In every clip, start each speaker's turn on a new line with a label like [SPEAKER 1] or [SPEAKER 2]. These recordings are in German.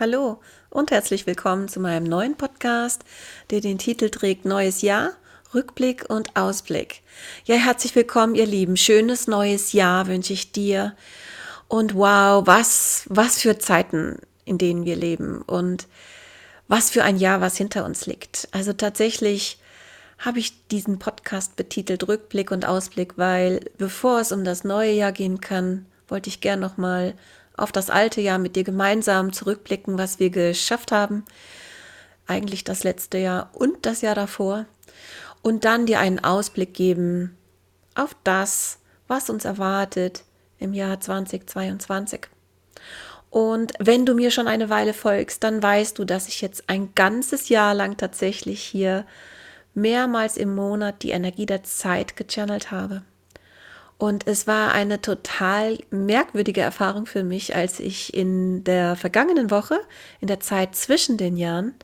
[SPEAKER 1] Hallo und herzlich willkommen zu meinem neuen Podcast, der den Titel trägt Neues Jahr, Rückblick und Ausblick. Ja, herzlich willkommen, ihr Lieben. Schönes neues Jahr wünsche ich dir. Und wow, was, was für Zeiten, in denen wir leben und was für ein Jahr, was hinter uns liegt. Also tatsächlich habe ich diesen Podcast betitelt Rückblick und Ausblick, weil bevor es um das neue Jahr gehen kann, wollte ich gern noch mal auf das alte Jahr mit dir gemeinsam zurückblicken, was wir geschafft haben. Eigentlich das letzte Jahr und das Jahr davor. Und dann dir einen Ausblick geben auf das, was uns erwartet im Jahr 2022. Und wenn du mir schon eine Weile folgst, dann weißt du, dass ich jetzt ein ganzes Jahr lang tatsächlich hier mehrmals im Monat die Energie der Zeit gechannelt habe. Und es war eine total merkwürdige Erfahrung für mich, als ich in der vergangenen Woche, in der Zeit zwischen den Jahren,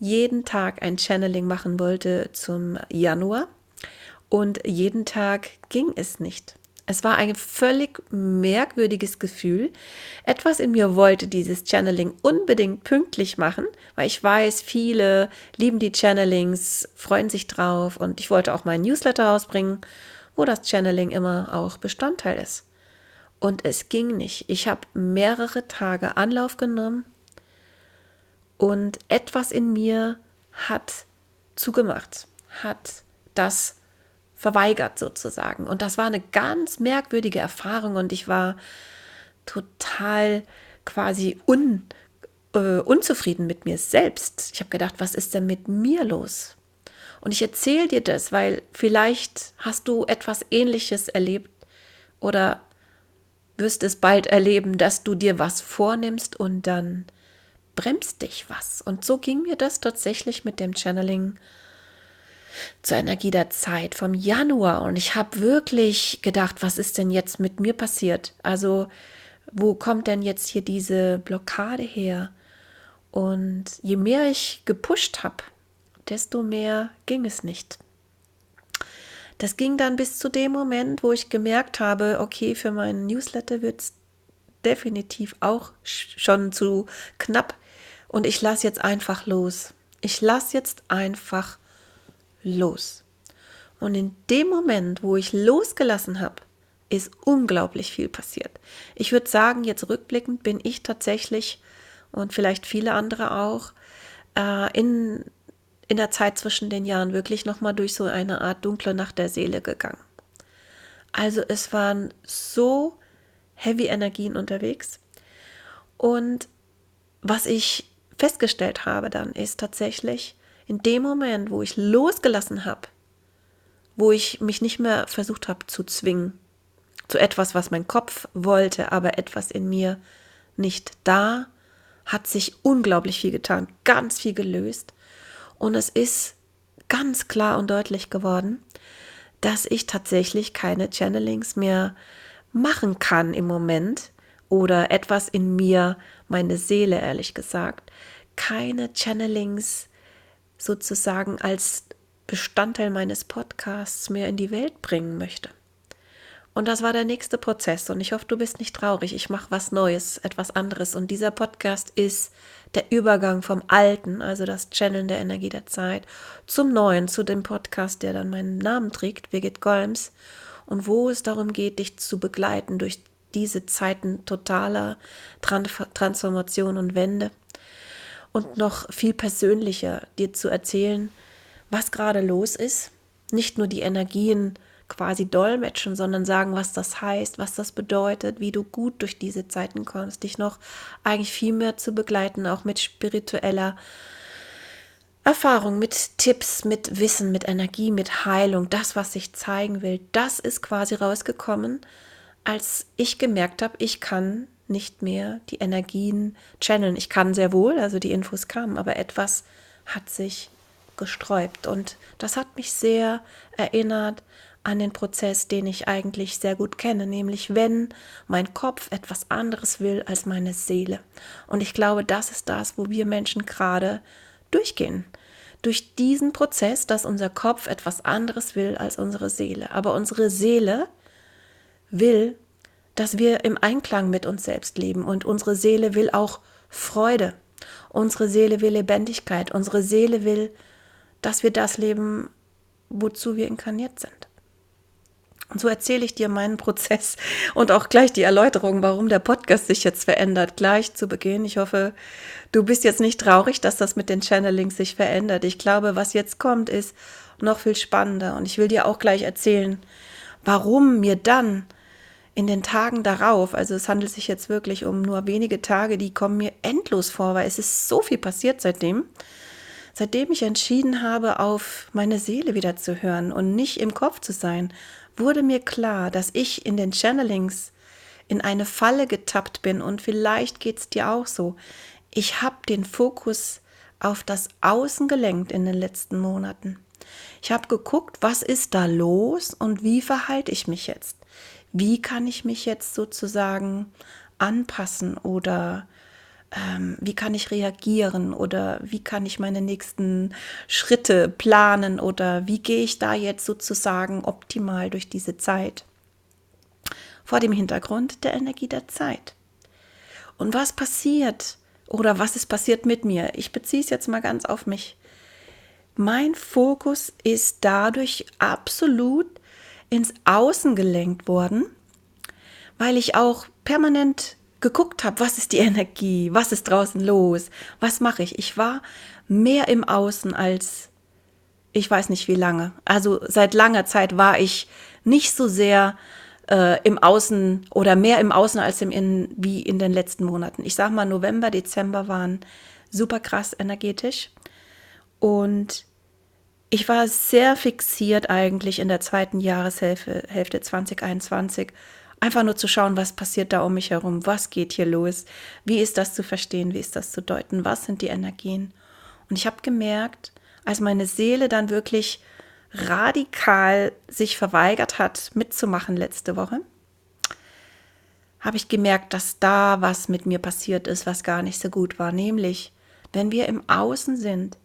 [SPEAKER 1] jeden Tag ein Channeling machen wollte zum Januar. Und jeden Tag ging es nicht. Es war ein völlig merkwürdiges Gefühl. Etwas in mir wollte dieses Channeling unbedingt pünktlich machen, weil ich weiß, viele lieben die Channelings, freuen sich drauf und ich wollte auch meinen Newsletter rausbringen wo das Channeling immer auch Bestandteil ist. Und es ging nicht. Ich habe mehrere Tage Anlauf genommen und etwas in mir hat zugemacht, hat das verweigert sozusagen. Und das war eine ganz merkwürdige Erfahrung und ich war total quasi un, äh, unzufrieden mit mir selbst. Ich habe gedacht, was ist denn mit mir los? Und ich erzähle dir das, weil vielleicht hast du etwas Ähnliches erlebt oder wirst es bald erleben, dass du dir was vornimmst und dann bremst dich was. Und so ging mir das tatsächlich mit dem Channeling zur Energie der Zeit vom Januar. Und ich habe wirklich gedacht, was ist denn jetzt mit mir passiert? Also, wo kommt denn jetzt hier diese Blockade her? Und je mehr ich gepusht habe, desto mehr ging es nicht. Das ging dann bis zu dem Moment, wo ich gemerkt habe, okay, für meinen Newsletter wird es definitiv auch schon zu knapp und ich lasse jetzt einfach los. Ich lasse jetzt einfach los. Und in dem Moment, wo ich losgelassen habe, ist unglaublich viel passiert. Ich würde sagen, jetzt rückblickend bin ich tatsächlich und vielleicht viele andere auch äh, in in der Zeit zwischen den Jahren wirklich nochmal durch so eine Art dunkle Nacht der Seele gegangen. Also es waren so heavy Energien unterwegs. Und was ich festgestellt habe dann ist tatsächlich, in dem Moment, wo ich losgelassen habe, wo ich mich nicht mehr versucht habe zu zwingen, zu etwas, was mein Kopf wollte, aber etwas in mir nicht da, hat sich unglaublich viel getan, ganz viel gelöst. Und es ist ganz klar und deutlich geworden, dass ich tatsächlich keine Channelings mehr machen kann im Moment oder etwas in mir, meine Seele ehrlich gesagt, keine Channelings sozusagen als Bestandteil meines Podcasts mehr in die Welt bringen möchte. Und das war der nächste Prozess. Und ich hoffe, du bist nicht traurig. Ich mache was Neues, etwas anderes. Und dieser Podcast ist der Übergang vom Alten, also das Channeln der Energie der Zeit, zum Neuen, zu dem Podcast, der dann meinen Namen trägt, Birgit Golms. Und wo es darum geht, dich zu begleiten durch diese Zeiten totaler Transformation und Wende. Und noch viel persönlicher dir zu erzählen, was gerade los ist. Nicht nur die Energien, quasi dolmetschen, sondern sagen, was das heißt, was das bedeutet, wie du gut durch diese Zeiten kommst, dich noch eigentlich viel mehr zu begleiten, auch mit spiritueller Erfahrung, mit Tipps, mit Wissen, mit Energie, mit Heilung, das, was ich zeigen will, das ist quasi rausgekommen, als ich gemerkt habe, ich kann nicht mehr die Energien channeln. Ich kann sehr wohl, also die Infos kamen, aber etwas hat sich gesträubt und das hat mich sehr erinnert an den Prozess, den ich eigentlich sehr gut kenne, nämlich wenn mein Kopf etwas anderes will als meine Seele. Und ich glaube, das ist das, wo wir Menschen gerade durchgehen. Durch diesen Prozess, dass unser Kopf etwas anderes will als unsere Seele. Aber unsere Seele will, dass wir im Einklang mit uns selbst leben und unsere Seele will auch Freude. Unsere Seele will Lebendigkeit. Unsere Seele will, dass wir das leben, wozu wir inkarniert sind. Und so erzähle ich dir meinen Prozess und auch gleich die Erläuterung, warum der Podcast sich jetzt verändert, gleich zu Beginn. Ich hoffe, du bist jetzt nicht traurig, dass das mit den Channelings sich verändert. Ich glaube, was jetzt kommt, ist noch viel spannender. Und ich will dir auch gleich erzählen, warum mir dann in den Tagen darauf, also es handelt sich jetzt wirklich um nur wenige Tage, die kommen mir endlos vor, weil es ist so viel passiert seitdem. Seitdem ich entschieden habe, auf meine Seele wieder zu hören und nicht im Kopf zu sein, wurde mir klar, dass ich in den Channelings in eine Falle getappt bin und vielleicht geht es dir auch so. Ich habe den Fokus auf das Außen gelenkt in den letzten Monaten. Ich habe geguckt, was ist da los und wie verhalte ich mich jetzt? wie kann ich mich jetzt sozusagen anpassen oder ähm, wie kann ich reagieren oder wie kann ich meine nächsten Schritte planen oder wie gehe ich da jetzt sozusagen optimal durch diese Zeit vor dem Hintergrund der Energie der Zeit. Und was passiert oder was ist passiert mit mir? Ich beziehe es jetzt mal ganz auf mich. Mein Fokus ist dadurch absolut ins Außen gelenkt worden, weil ich auch permanent geguckt habe, was ist die Energie, was ist draußen los, was mache ich. Ich war mehr im Außen als ich weiß nicht wie lange. Also seit langer Zeit war ich nicht so sehr äh, im Außen oder mehr im Außen als im Innen wie in den letzten Monaten. Ich sage mal, November, Dezember waren super krass energetisch und ich war sehr fixiert eigentlich in der zweiten Jahreshälfte Hälfte 2021, einfach nur zu schauen, was passiert da um mich herum, was geht hier los, wie ist das zu verstehen, wie ist das zu deuten, was sind die Energien. Und ich habe gemerkt, als meine Seele dann wirklich radikal sich verweigert hat, mitzumachen letzte Woche, habe ich gemerkt, dass da was mit mir passiert ist, was gar nicht so gut war. Nämlich, wenn wir im Außen sind,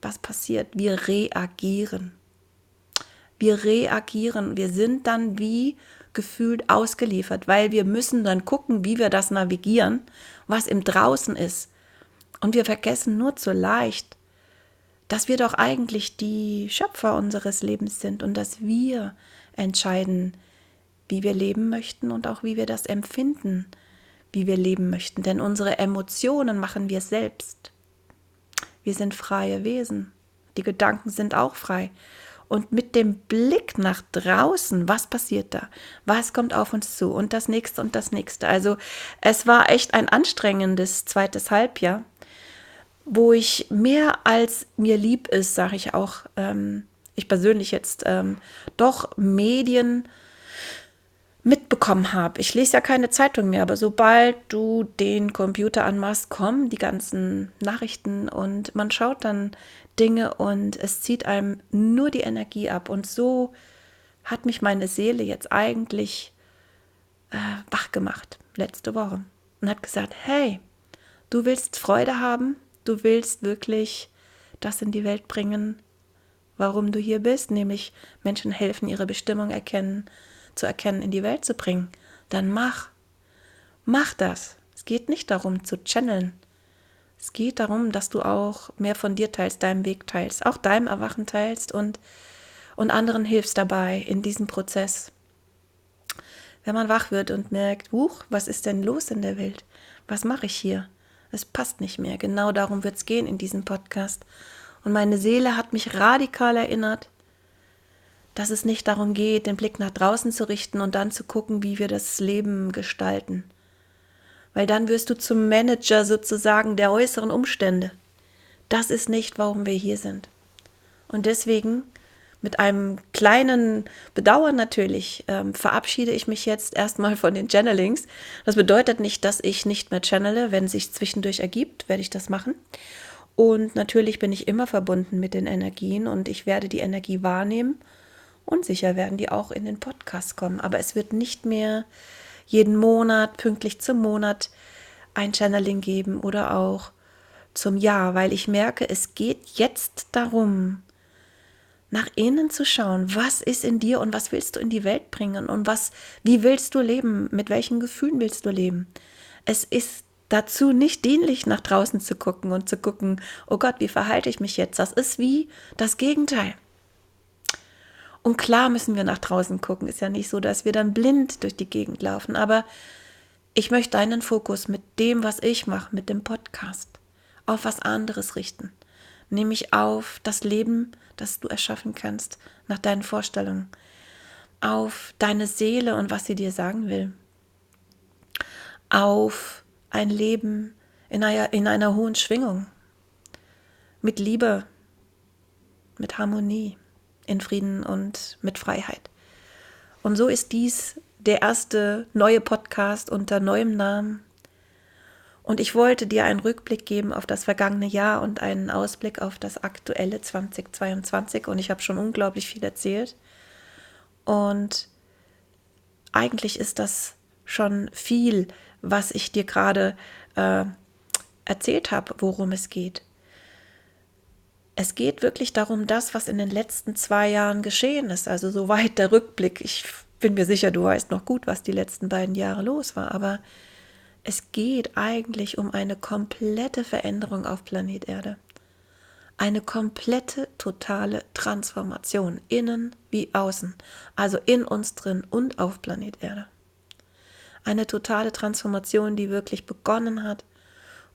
[SPEAKER 1] was passiert? Wir reagieren. Wir reagieren. Wir sind dann wie gefühlt ausgeliefert, weil wir müssen dann gucken, wie wir das navigieren, was im Draußen ist. Und wir vergessen nur zu leicht, dass wir doch eigentlich die Schöpfer unseres Lebens sind und dass wir entscheiden, wie wir leben möchten und auch wie wir das empfinden, wie wir leben möchten. Denn unsere Emotionen machen wir selbst. Wir sind freie Wesen. Die Gedanken sind auch frei. Und mit dem Blick nach draußen, was passiert da? Was kommt auf uns zu? Und das nächste und das nächste. Also es war echt ein anstrengendes zweites Halbjahr, wo ich mehr als mir lieb ist, sage ich auch, ähm, ich persönlich jetzt ähm, doch Medien mitbekommen habe. Ich lese ja keine Zeitung mehr, aber sobald du den Computer anmachst, kommen die ganzen Nachrichten und man schaut dann Dinge und es zieht einem nur die Energie ab. Und so hat mich meine Seele jetzt eigentlich äh, wach gemacht letzte Woche und hat gesagt, hey, du willst Freude haben, du willst wirklich das in die Welt bringen, warum du hier bist, nämlich Menschen helfen, ihre Bestimmung erkennen zu erkennen, in die Welt zu bringen, dann mach. Mach das. Es geht nicht darum zu channeln. Es geht darum, dass du auch mehr von dir teilst, deinem Weg teilst, auch deinem Erwachen teilst und, und anderen hilfst dabei in diesem Prozess. Wenn man wach wird und merkt, huch, was ist denn los in der Welt? Was mache ich hier? Es passt nicht mehr. Genau darum wird es gehen in diesem Podcast. Und meine Seele hat mich radikal erinnert, dass es nicht darum geht, den Blick nach draußen zu richten und dann zu gucken, wie wir das Leben gestalten. Weil dann wirst du zum Manager sozusagen der äußeren Umstände. Das ist nicht, warum wir hier sind. Und deswegen, mit einem kleinen Bedauern natürlich, ähm, verabschiede ich mich jetzt erstmal von den Channelings. Das bedeutet nicht, dass ich nicht mehr channele. Wenn sich zwischendurch ergibt, werde ich das machen. Und natürlich bin ich immer verbunden mit den Energien und ich werde die Energie wahrnehmen und sicher werden die auch in den Podcast kommen. Aber es wird nicht mehr jeden Monat, pünktlich zum Monat, ein Channeling geben oder auch zum Jahr, weil ich merke, es geht jetzt darum, nach innen zu schauen, was ist in dir und was willst du in die Welt bringen und was, wie willst du leben, mit welchen Gefühlen willst du leben. Es ist dazu nicht dienlich, nach draußen zu gucken und zu gucken, oh Gott, wie verhalte ich mich jetzt? Das ist wie das Gegenteil. Und klar müssen wir nach draußen gucken. Ist ja nicht so, dass wir dann blind durch die Gegend laufen. Aber ich möchte deinen Fokus mit dem, was ich mache, mit dem Podcast, auf was anderes richten. Nämlich auf das Leben, das du erschaffen kannst, nach deinen Vorstellungen. Auf deine Seele und was sie dir sagen will. Auf ein Leben in einer, in einer hohen Schwingung. Mit Liebe, mit Harmonie in Frieden und mit Freiheit. Und so ist dies der erste neue Podcast unter neuem Namen. Und ich wollte dir einen Rückblick geben auf das vergangene Jahr und einen Ausblick auf das aktuelle 2022. Und ich habe schon unglaublich viel erzählt. Und eigentlich ist das schon viel, was ich dir gerade äh, erzählt habe, worum es geht. Es geht wirklich darum, das, was in den letzten zwei Jahren geschehen ist. Also soweit der Rückblick. Ich bin mir sicher, du weißt noch gut, was die letzten beiden Jahre los war. Aber es geht eigentlich um eine komplette Veränderung auf Planet Erde. Eine komplette, totale Transformation, innen wie außen. Also in uns drin und auf Planet Erde. Eine totale Transformation, die wirklich begonnen hat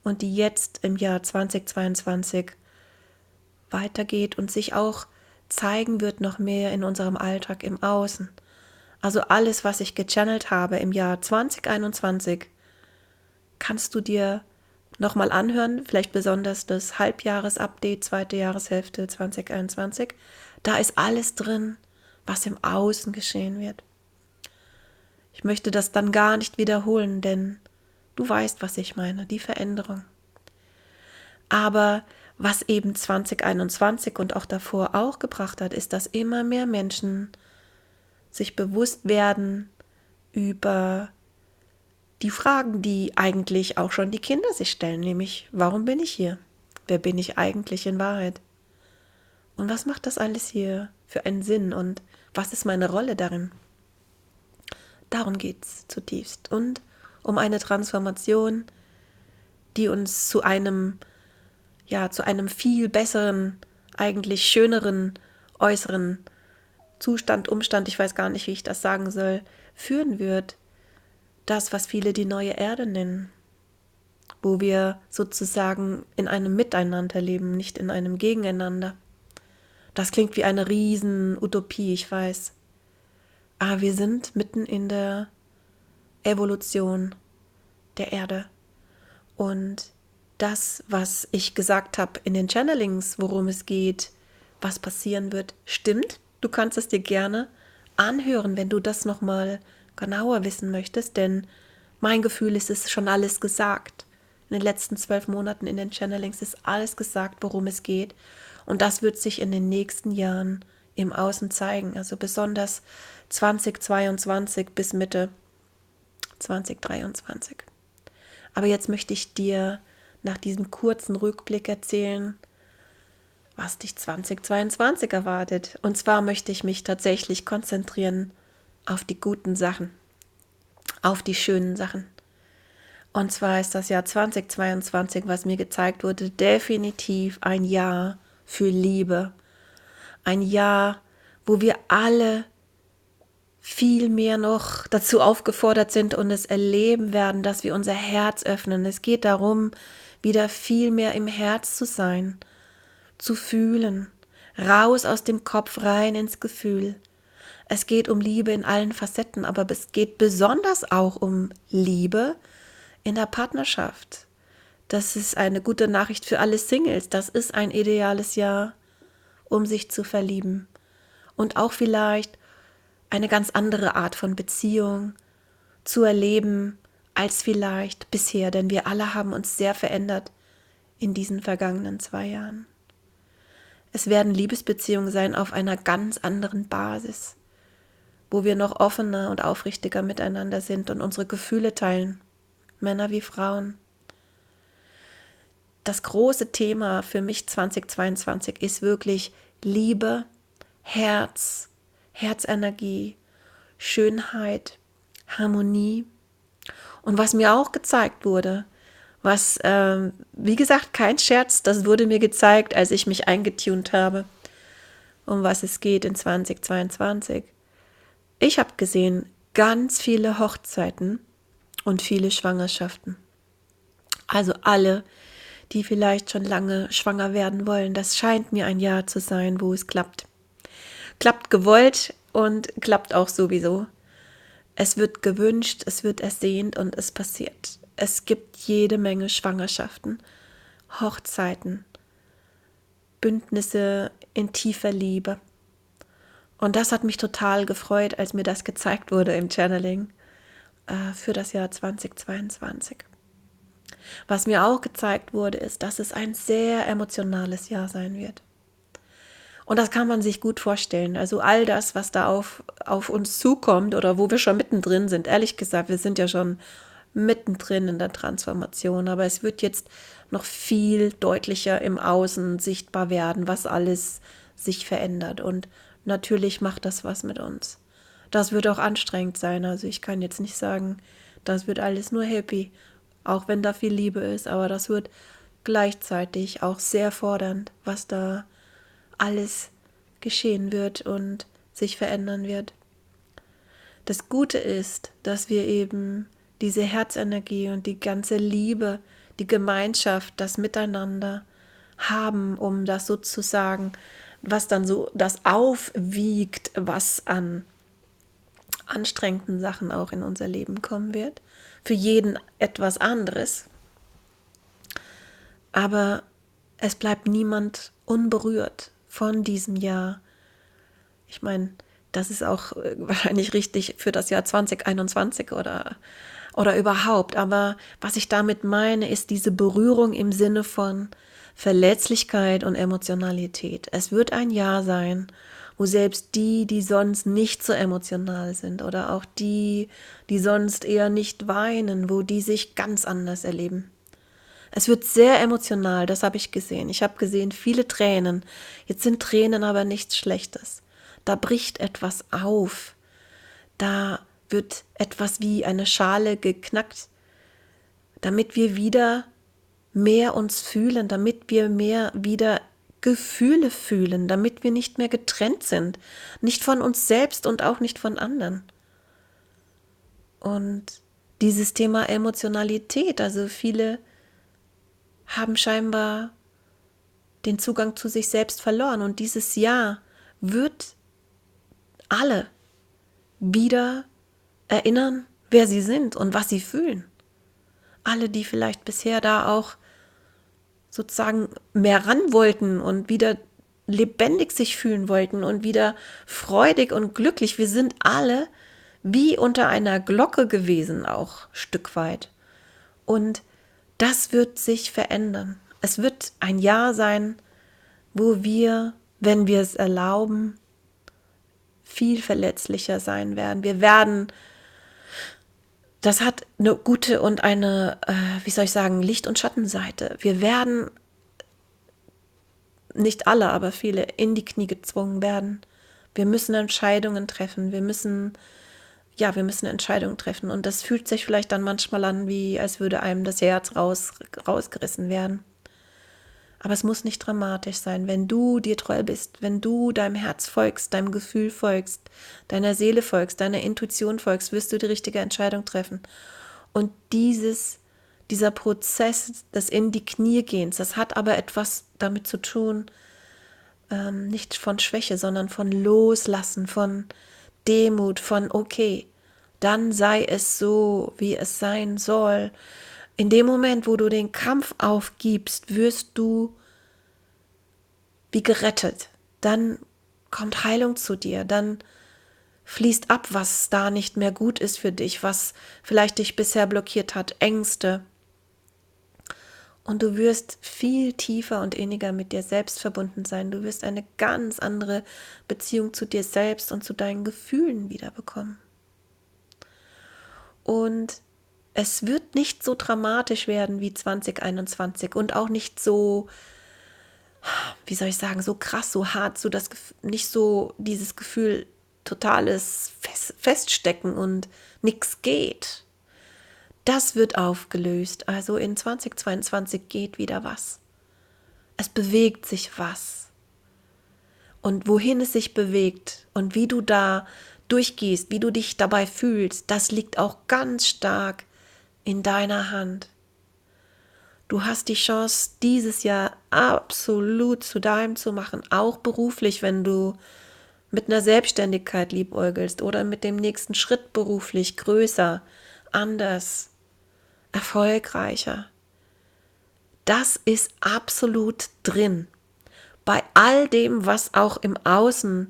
[SPEAKER 1] und die jetzt im Jahr 2022 weitergeht und sich auch zeigen wird noch mehr in unserem Alltag im Außen. Also alles, was ich gechannelt habe im Jahr 2021, kannst du dir nochmal anhören, vielleicht besonders das Halbjahresupdate, zweite Jahreshälfte 2021. Da ist alles drin, was im Außen geschehen wird. Ich möchte das dann gar nicht wiederholen, denn du weißt, was ich meine, die Veränderung. Aber was eben 2021 und auch davor auch gebracht hat, ist, dass immer mehr Menschen sich bewusst werden über die Fragen, die eigentlich auch schon die Kinder sich stellen, nämlich, warum bin ich hier? Wer bin ich eigentlich in Wahrheit? Und was macht das alles hier für einen Sinn und was ist meine Rolle darin? Darum geht es zutiefst und um eine Transformation, die uns zu einem ja, zu einem viel besseren, eigentlich schöneren äußeren Zustand, Umstand, ich weiß gar nicht, wie ich das sagen soll, führen wird. Das, was viele die neue Erde nennen, wo wir sozusagen in einem Miteinander leben, nicht in einem Gegeneinander. Das klingt wie eine riesen Utopie, ich weiß. Aber wir sind mitten in der Evolution der Erde. Und das, was ich gesagt habe in den Channelings, worum es geht, was passieren wird, stimmt. Du kannst es dir gerne anhören, wenn du das nochmal genauer wissen möchtest, denn mein Gefühl ist, es ist schon alles gesagt. In den letzten zwölf Monaten in den Channelings ist alles gesagt, worum es geht. Und das wird sich in den nächsten Jahren im Außen zeigen. Also besonders 2022 bis Mitte 2023. Aber jetzt möchte ich dir nach diesem kurzen Rückblick erzählen, was dich 2022 erwartet. Und zwar möchte ich mich tatsächlich konzentrieren auf die guten Sachen, auf die schönen Sachen. Und zwar ist das Jahr 2022, was mir gezeigt wurde, definitiv ein Jahr für Liebe. Ein Jahr, wo wir alle viel mehr noch dazu aufgefordert sind und es erleben werden, dass wir unser Herz öffnen. Es geht darum, wieder viel mehr im Herz zu sein, zu fühlen, raus aus dem Kopf rein ins Gefühl. Es geht um Liebe in allen Facetten, aber es geht besonders auch um Liebe in der Partnerschaft. Das ist eine gute Nachricht für alle Singles. Das ist ein ideales Jahr, um sich zu verlieben. Und auch vielleicht eine ganz andere Art von Beziehung zu erleben, als vielleicht bisher, denn wir alle haben uns sehr verändert in diesen vergangenen zwei Jahren. Es werden Liebesbeziehungen sein auf einer ganz anderen Basis, wo wir noch offener und aufrichtiger miteinander sind und unsere Gefühle teilen, Männer wie Frauen. Das große Thema für mich 2022 ist wirklich Liebe, Herz, Herzenergie, Schönheit, Harmonie und was mir auch gezeigt wurde, Was, ähm, wie gesagt, kein Scherz, das wurde mir gezeigt, als ich mich eingetunt habe, um was es geht in 2022. Ich habe gesehen ganz viele Hochzeiten und viele Schwangerschaften. Also alle, die vielleicht schon lange schwanger werden wollen. Das scheint mir ein Jahr zu sein, wo es klappt. Klappt gewollt und klappt auch sowieso. Es wird gewünscht, es wird ersehnt und es passiert. Es gibt jede Menge Schwangerschaften, Hochzeiten, Bündnisse in tiefer Liebe. Und das hat mich total gefreut, als mir das gezeigt wurde im Channeling äh, für das Jahr 2022. Was mir auch gezeigt wurde, ist, dass es ein sehr emotionales Jahr sein wird. Und das kann man sich gut vorstellen. Also all das, was da auf, auf uns zukommt oder wo wir schon mittendrin sind, ehrlich gesagt, wir sind ja schon mittendrin in der Transformation, aber es wird jetzt noch viel deutlicher im Außen sichtbar werden, was alles sich verändert. Und natürlich macht das was mit uns. Das wird auch anstrengend sein. Also ich kann jetzt nicht sagen, das wird alles nur happy auch wenn da viel Liebe ist, aber das wird gleichzeitig auch sehr fordernd, was da alles geschehen wird und sich verändern wird. Das Gute ist, dass wir eben diese Herzenergie und die ganze Liebe, die Gemeinschaft, das Miteinander haben, um das sozusagen, was dann so das aufwiegt, was an anstrengenden Sachen auch in unser Leben kommen wird für jeden etwas anderes. Aber es bleibt niemand unberührt von diesem Jahr. Ich meine, das ist auch äh, wahrscheinlich richtig für das Jahr 2021 oder, oder überhaupt. Aber was ich damit meine, ist diese Berührung im Sinne von Verletzlichkeit und Emotionalität. Es wird ein Jahr sein, wo selbst die, die sonst nicht so emotional sind oder auch die, die sonst eher nicht weinen, wo die sich ganz anders erleben. Es wird sehr emotional, das habe ich gesehen. Ich habe gesehen viele Tränen. Jetzt sind Tränen aber nichts Schlechtes. Da bricht etwas auf. Da wird etwas wie eine Schale geknackt, damit wir wieder mehr uns fühlen, damit wir mehr wieder Gefühle fühlen, damit wir nicht mehr getrennt sind, nicht von uns selbst und auch nicht von anderen. Und dieses Thema Emotionalität, also viele haben scheinbar den Zugang zu sich selbst verloren und dieses Jahr wird alle wieder erinnern, wer sie sind und was sie fühlen. Alle, die vielleicht bisher da auch sozusagen mehr ran wollten und wieder lebendig sich fühlen wollten und wieder freudig und glücklich. Wir sind alle wie unter einer Glocke gewesen, auch Stück weit. Und das wird sich verändern. Es wird ein Jahr sein, wo wir, wenn wir es erlauben, viel verletzlicher sein werden. Wir werden das hat eine gute und eine, äh, wie soll ich sagen, Licht- und Schattenseite. Wir werden, nicht alle, aber viele, in die Knie gezwungen werden. Wir müssen Entscheidungen treffen. Wir müssen, ja, wir müssen Entscheidungen treffen. Und das fühlt sich vielleicht dann manchmal an, wie als würde einem das Herz raus, rausgerissen werden. Aber es muss nicht dramatisch sein. Wenn du dir treu bist, wenn du deinem Herz folgst, deinem Gefühl folgst, deiner Seele folgst, deiner Intuition folgst, wirst du die richtige Entscheidung treffen. Und dieses, dieser Prozess des in die Knie gehens, das hat aber etwas damit zu tun, ähm, nicht von Schwäche, sondern von Loslassen, von Demut, von okay, dann sei es so, wie es sein soll. In dem Moment, wo du den Kampf aufgibst, wirst du wie gerettet. Dann kommt Heilung zu dir, dann fließt ab, was da nicht mehr gut ist für dich, was vielleicht dich bisher blockiert hat, Ängste. Und du wirst viel tiefer und inniger mit dir selbst verbunden sein. Du wirst eine ganz andere Beziehung zu dir selbst und zu deinen Gefühlen wiederbekommen. Und es wird nicht so dramatisch werden wie 2021 und auch nicht so, wie soll ich sagen, so krass, so hart, so das nicht so dieses Gefühl totales Fest, Feststecken und nichts geht. das wird aufgelöst. Also in 2022 geht wieder was. Es bewegt sich was. Und wohin es sich bewegt und wie du da durchgehst, wie du dich dabei fühlst, das liegt auch ganz stark in deiner Hand. Du hast die Chance, dieses Jahr absolut zu deinem zu machen, auch beruflich, wenn du mit einer Selbstständigkeit liebäugelst oder mit dem nächsten Schritt beruflich größer, anders, erfolgreicher. Das ist absolut drin. Bei all dem, was auch im Außen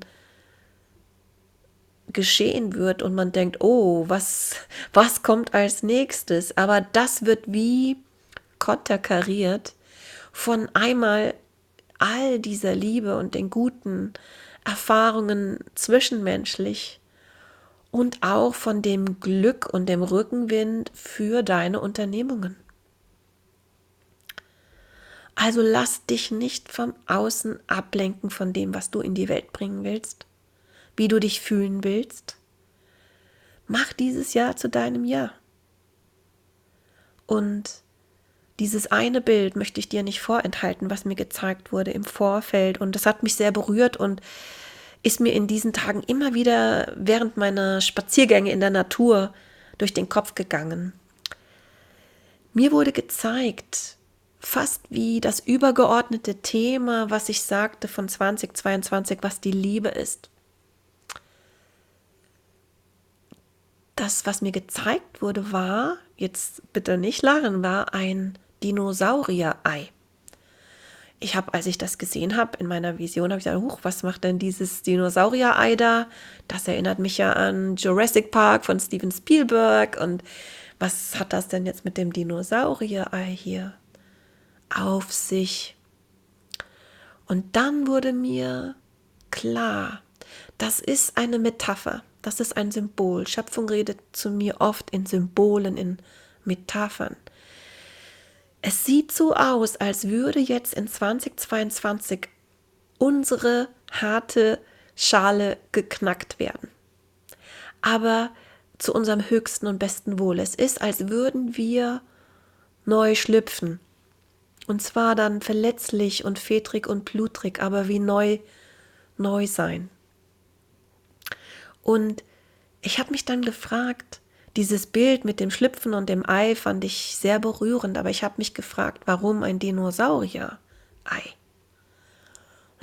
[SPEAKER 1] geschehen wird und man denkt, oh, was, was kommt als nächstes? Aber das wird wie konterkariert von einmal all dieser Liebe und den guten Erfahrungen zwischenmenschlich und auch von dem Glück und dem Rückenwind für deine Unternehmungen. Also lass dich nicht vom Außen ablenken von dem, was du in die Welt bringen willst, wie du dich fühlen willst. Mach dieses Jahr zu deinem Jahr. Und dieses eine Bild möchte ich dir nicht vorenthalten, was mir gezeigt wurde im Vorfeld. Und das hat mich sehr berührt und ist mir in diesen Tagen immer wieder während meiner Spaziergänge in der Natur durch den Kopf gegangen. Mir wurde gezeigt, fast wie das übergeordnete Thema, was ich sagte von 2022, was die Liebe ist. Das, was mir gezeigt wurde, war, jetzt bitte nicht lachen, war ein Dinosaurier-Ei. Ich habe, als ich das gesehen habe in meiner Vision, habe ich gesagt, huch, was macht denn dieses Dinosaurier-Ei da? Das erinnert mich ja an Jurassic Park von Steven Spielberg. Und was hat das denn jetzt mit dem Dinosaurier-Ei hier auf sich? Und dann wurde mir klar, das ist eine Metapher, das ist ein Symbol. Schöpfung redet zu mir oft in Symbolen, in Metaphern. Es sieht so aus, als würde jetzt in 2022 unsere harte Schale geknackt werden. Aber zu unserem höchsten und besten Wohl. Es ist, als würden wir neu schlüpfen. Und zwar dann verletzlich und fedrig und blutrig, aber wie neu, neu sein. Und ich habe mich dann gefragt, dieses Bild mit dem Schlüpfen und dem Ei fand ich sehr berührend, aber ich habe mich gefragt, warum ein Dinosaurier-Ei?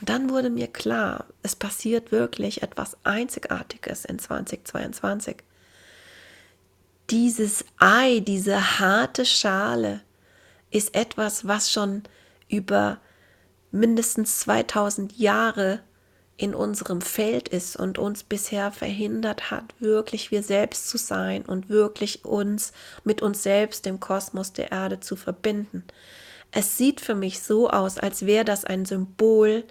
[SPEAKER 1] Und dann wurde mir klar, es passiert wirklich etwas Einzigartiges in 2022. Dieses Ei, diese harte Schale ist etwas, was schon über mindestens 2000 Jahre in unserem Feld ist und uns bisher verhindert hat, wirklich wir selbst zu sein und wirklich uns mit uns selbst, dem Kosmos der Erde zu verbinden. Es sieht für mich so aus, als wäre das ein Symbol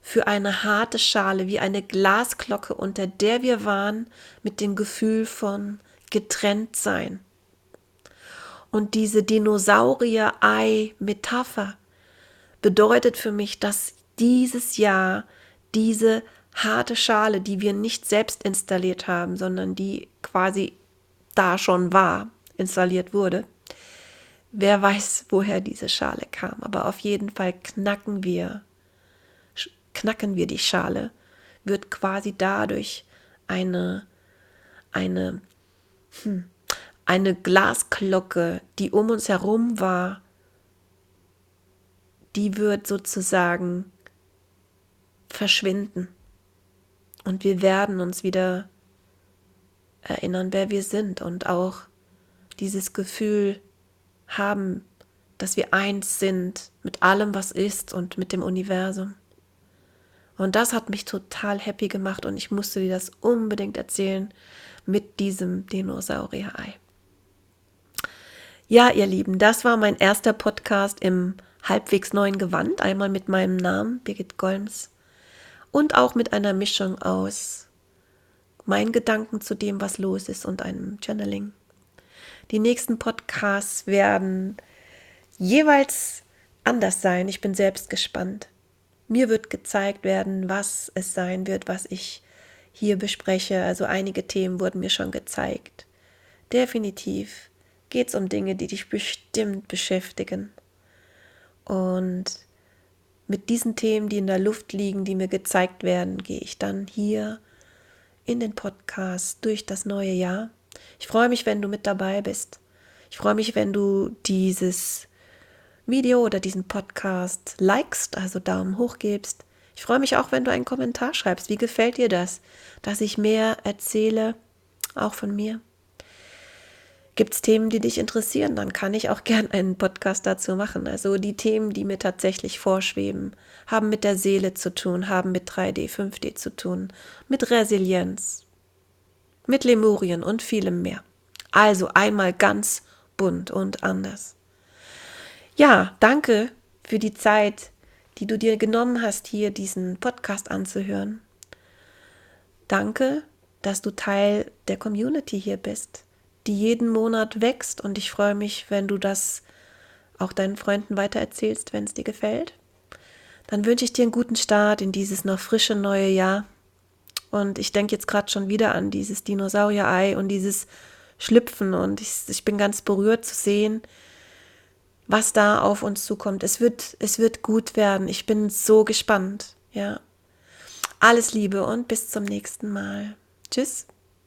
[SPEAKER 1] für eine harte Schale, wie eine Glasglocke, unter der wir waren, mit dem Gefühl von getrennt sein. Und diese Dinosaurier-Ei-Metapher bedeutet für mich, dass dieses Jahr diese harte Schale, die wir nicht selbst installiert haben, sondern die quasi da schon war, installiert wurde. Wer weiß, woher diese Schale kam, aber auf jeden Fall knacken wir, knacken wir die Schale, wird quasi dadurch eine, eine, hm, eine Glasglocke, die um uns herum war, die wird sozusagen verschwinden. Und wir werden uns wieder erinnern, wer wir sind und auch dieses Gefühl haben, dass wir eins sind mit allem, was ist und mit dem Universum. Und das hat mich total happy gemacht und ich musste dir das unbedingt erzählen mit diesem Dinosaurier-Ei. Ja, ihr Lieben, das war mein erster Podcast im halbwegs neuen Gewand, einmal mit meinem Namen, Birgit Golms, und auch mit einer Mischung aus meinen Gedanken zu dem, was los ist und einem Journaling. Die nächsten Podcasts werden jeweils anders sein. Ich bin selbst gespannt. Mir wird gezeigt werden, was es sein wird, was ich hier bespreche. Also einige Themen wurden mir schon gezeigt. Definitiv geht es um Dinge, die dich bestimmt beschäftigen. Und mit diesen Themen, die in der Luft liegen, die mir gezeigt werden, gehe ich dann hier in den Podcast durch das neue Jahr. Ich freue mich, wenn du mit dabei bist. Ich freue mich, wenn du dieses Video oder diesen Podcast likest, also Daumen hoch gibst. Ich freue mich auch, wenn du einen Kommentar schreibst. Wie gefällt dir das, dass ich mehr erzähle, auch von mir? Gibt es Themen, die dich interessieren, dann kann ich auch gern einen Podcast dazu machen. Also die Themen, die mir tatsächlich vorschweben, haben mit der Seele zu tun, haben mit 3D, 5D zu tun, mit Resilienz, mit Lemurien und vielem mehr. Also einmal ganz bunt und anders. Ja, danke für die Zeit, die du dir genommen hast, hier diesen Podcast anzuhören. Danke, dass du Teil der Community hier bist, die jeden Monat wächst und ich freue mich, wenn du das auch deinen Freunden weitererzählst, wenn es dir gefällt. Dann wünsche ich dir einen guten Start in dieses noch frische neue Jahr. Und ich denke jetzt gerade schon wieder an dieses Dinosaurier-Ei und dieses Schlüpfen und ich, ich bin ganz berührt zu sehen, was da auf uns zukommt. Es wird, es wird gut werden. Ich bin so gespannt. Ja. Alles Liebe und bis zum nächsten Mal. Tschüss.